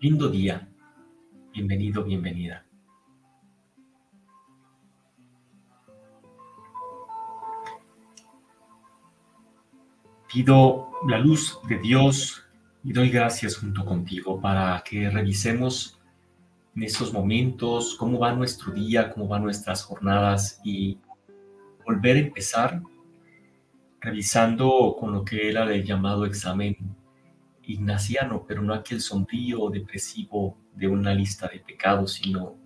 Lindo día. Bienvenido, bienvenida. Pido la luz de Dios y doy gracias junto contigo para que revisemos en estos momentos cómo va nuestro día, cómo van nuestras jornadas y volver a empezar revisando con lo que era el llamado examen ignaciano, pero no aquel sombrío depresivo de una lista de pecados, sino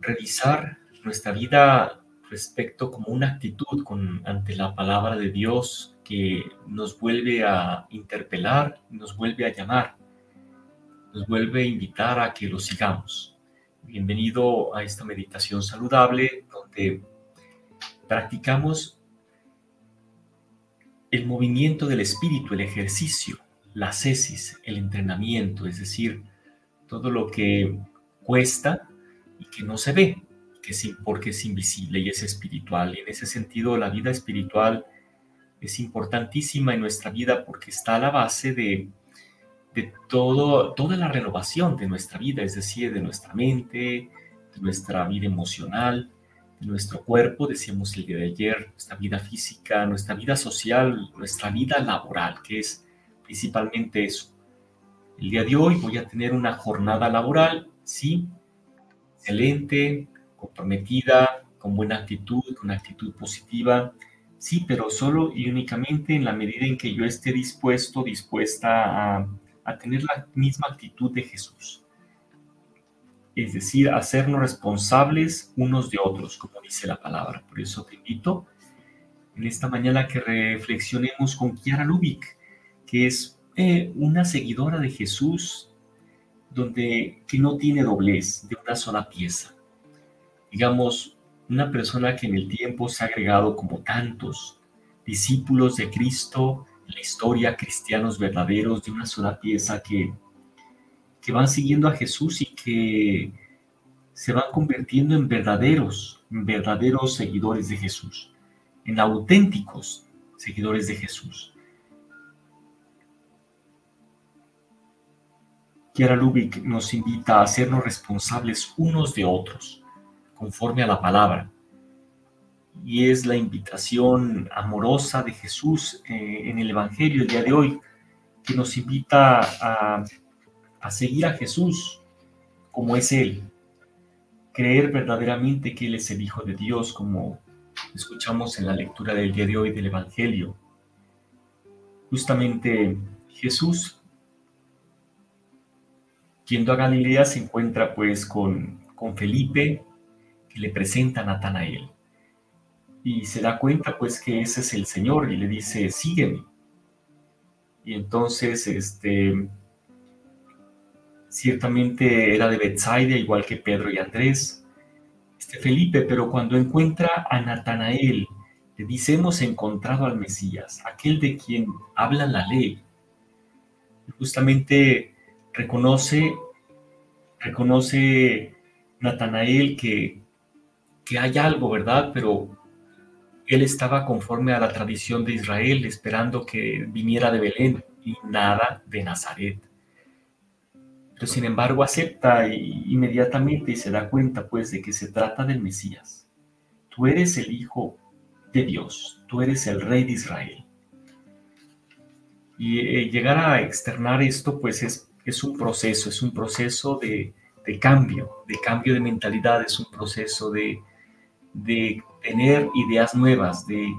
revisar nuestra vida respecto como una actitud ante la palabra de Dios que nos vuelve a interpelar, nos vuelve a llamar, nos vuelve a invitar a que lo sigamos. Bienvenido a esta meditación saludable donde practicamos el movimiento del espíritu, el ejercicio la cesis, el entrenamiento, es decir, todo lo que cuesta y que no se ve, que sí, porque es invisible y es espiritual. Y en ese sentido, la vida espiritual es importantísima en nuestra vida porque está a la base de, de todo, toda la renovación de nuestra vida, es decir, de nuestra mente, de nuestra vida emocional, de nuestro cuerpo, decíamos el día de ayer, nuestra vida física, nuestra vida social, nuestra vida laboral, que es principalmente eso. El día de hoy voy a tener una jornada laboral, sí, excelente, comprometida, con buena actitud, con actitud positiva, sí, pero solo y únicamente en la medida en que yo esté dispuesto, dispuesta a, tener la misma actitud de Jesús. Es decir, hacernos responsables unos de otros, como dice la palabra. Por eso te invito en esta mañana que reflexionemos con Kiara Lubick que es eh, una seguidora de Jesús, donde que no tiene doblez, de una sola pieza. Digamos, una persona que en el tiempo se ha agregado como tantos discípulos de Cristo, la historia, cristianos verdaderos de una sola pieza que, que van siguiendo a Jesús y que se van convirtiendo en verdaderos, en verdaderos seguidores de Jesús, en auténticos seguidores de Jesús. Kiara nos invita a hacernos responsables unos de otros, conforme a la palabra. Y es la invitación amorosa de Jesús eh, en el Evangelio el día de hoy, que nos invita a, a seguir a Jesús como es Él, creer verdaderamente que Él es el Hijo de Dios, como escuchamos en la lectura del día de hoy del Evangelio. Justamente Jesús Yendo a Galilea se encuentra pues con, con Felipe, que le presenta a Natanael. Y se da cuenta pues que ese es el Señor y le dice, sígueme. Y entonces, este, ciertamente era de Bethsaida, igual que Pedro y Andrés, este Felipe, pero cuando encuentra a Natanael, le dice, hemos encontrado al Mesías, aquel de quien habla la ley. Justamente reconoce, reconoce Natanael que, que hay algo, ¿verdad? Pero él estaba conforme a la tradición de Israel, esperando que viniera de Belén y nada de Nazaret. Pero sin embargo acepta inmediatamente y se da cuenta pues de que se trata del Mesías. Tú eres el Hijo de Dios, tú eres el Rey de Israel. Y eh, llegar a externar esto pues es es un proceso, es un proceso de, cambio, de cambio de mentalidad, es un proceso de, tener ideas nuevas, de,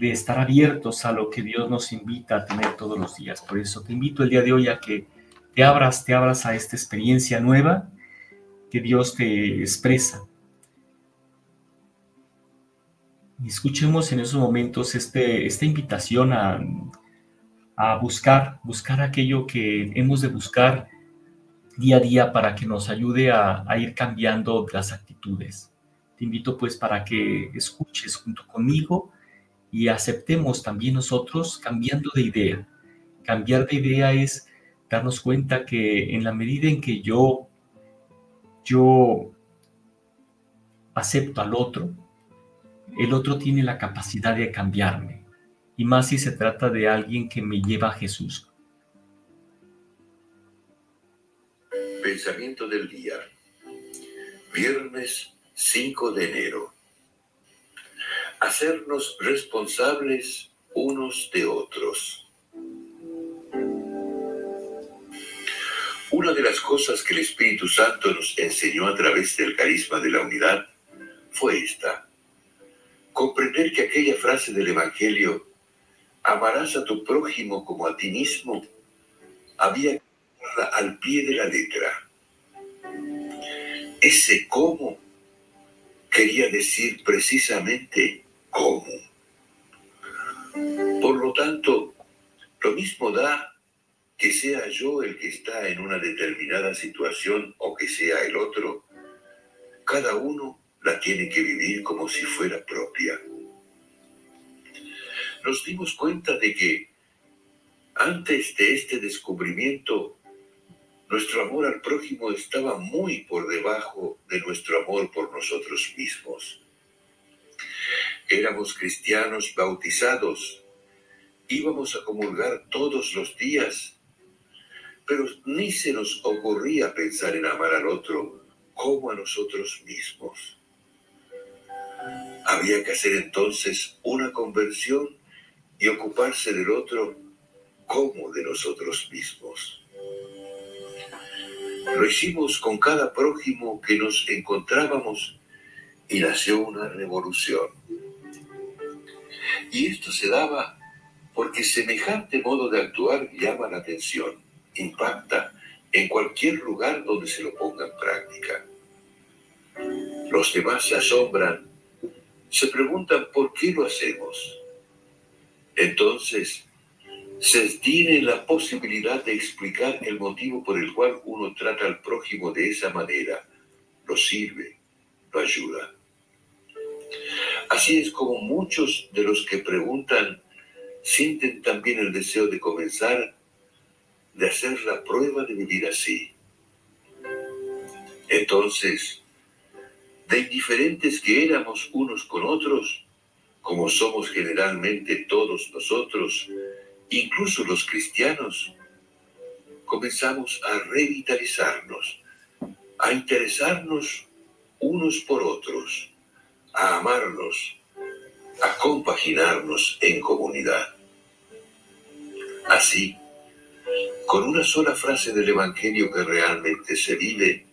estar abiertos a lo que Dios nos invita a tener todos los días. Por eso te invito el día de hoy a que te abras, te abras a esta experiencia nueva que Dios te expresa. Escuchemos en esos momentos este, esta invitación a a buscar, buscar aquello que hemos de buscar día a día para que nos ayude a, ir cambiando las actitudes. Te invito pues para que escuches junto conmigo y aceptemos también nosotros cambiando de idea. Cambiar de idea es darnos cuenta que en la medida en que yo, yo acepto al otro, el otro tiene la capacidad de cambiarme. Y más si se trata de alguien que me lleva a Jesús. Pensamiento del día. Viernes 5 de enero. Hacernos responsables unos de otros. Una de las cosas que el Espíritu Santo nos enseñó a través del carisma de la unidad fue esta. Comprender que aquella frase del Evangelio, amarás a tu prójimo como a ti mismo, había que al pie de la letra. Ese cómo quería decir precisamente cómo. Por lo tanto, lo mismo da que sea yo el que está en una determinada situación o que sea el otro, cada uno la tiene que vivir como si fuera propia. Nos dimos cuenta de que antes de este descubrimiento, nuestro amor al prójimo estaba muy por debajo de nuestro amor por nosotros mismos. Éramos cristianos bautizados, íbamos a comulgar todos los días, pero ni se nos ocurría pensar en amar al otro como a nosotros mismos. Había que hacer entonces una conversión y ocuparse del otro como de nosotros mismos. Lo hicimos con cada prójimo que nos encontrábamos y nació una revolución. Y esto se daba porque semejante modo de actuar llama la atención, impacta en cualquier lugar donde se lo ponga en práctica. Los demás se asombran, se preguntan por qué lo hacemos. Entonces, se tiene la posibilidad de explicar el motivo por el cual uno trata al prójimo de esa manera, lo sirve, lo ayuda. Así es como muchos de los que preguntan sienten también el deseo de comenzar, de hacer la prueba de vivir así. Entonces, de indiferentes que éramos unos con otros, como somos generalmente todos nosotros, incluso los cristianos, comenzamos a revitalizarnos, a interesarnos unos por otros, a amarnos, a compaginarnos en comunidad. Así, con una sola frase del Evangelio que realmente se vive,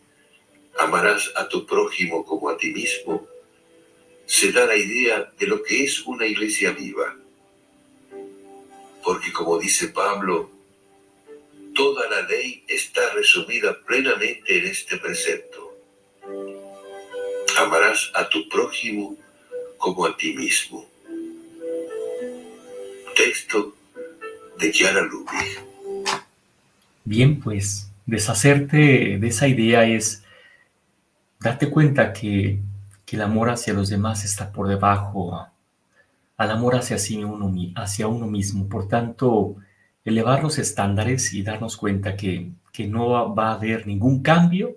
amarás a tu prójimo como a ti mismo, se da la idea de lo que es una iglesia viva porque como dice Pablo, toda la ley está resumida plenamente en este precepto. Amarás a tu prójimo como a ti mismo. Texto de Chiara Ludwig. Bien, pues deshacerte de esa idea es darte cuenta que, que el amor hacia los demás está por debajo al amor hacia, uno, hacia uno mismo. Por tanto, elevar los estándares y darnos cuenta que, que no va a haber ningún cambio,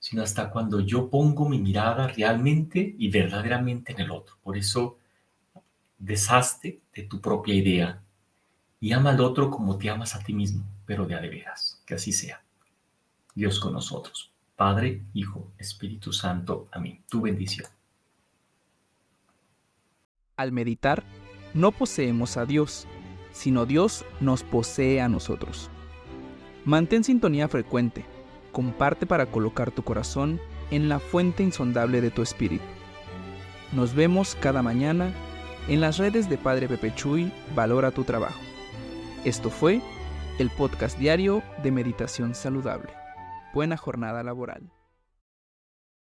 sino hasta cuando yo pongo mi mirada realmente y verdaderamente en el otro. Por eso, deshazte de tu propia idea y ama al otro como te amas a ti mismo, pero de a de veras. Que así sea. Dios con nosotros. Padre, Hijo, Espíritu Santo. Amén. Tu bendición. Al meditar, no poseemos a Dios, sino Dios nos posee a nosotros. Mantén sintonía frecuente, comparte para colocar tu corazón en la fuente insondable de tu espíritu. Nos vemos cada mañana en las redes de Padre Pepe Chuy, Valora tu Trabajo. Esto fue el podcast diario de Meditación Saludable. Buena jornada laboral.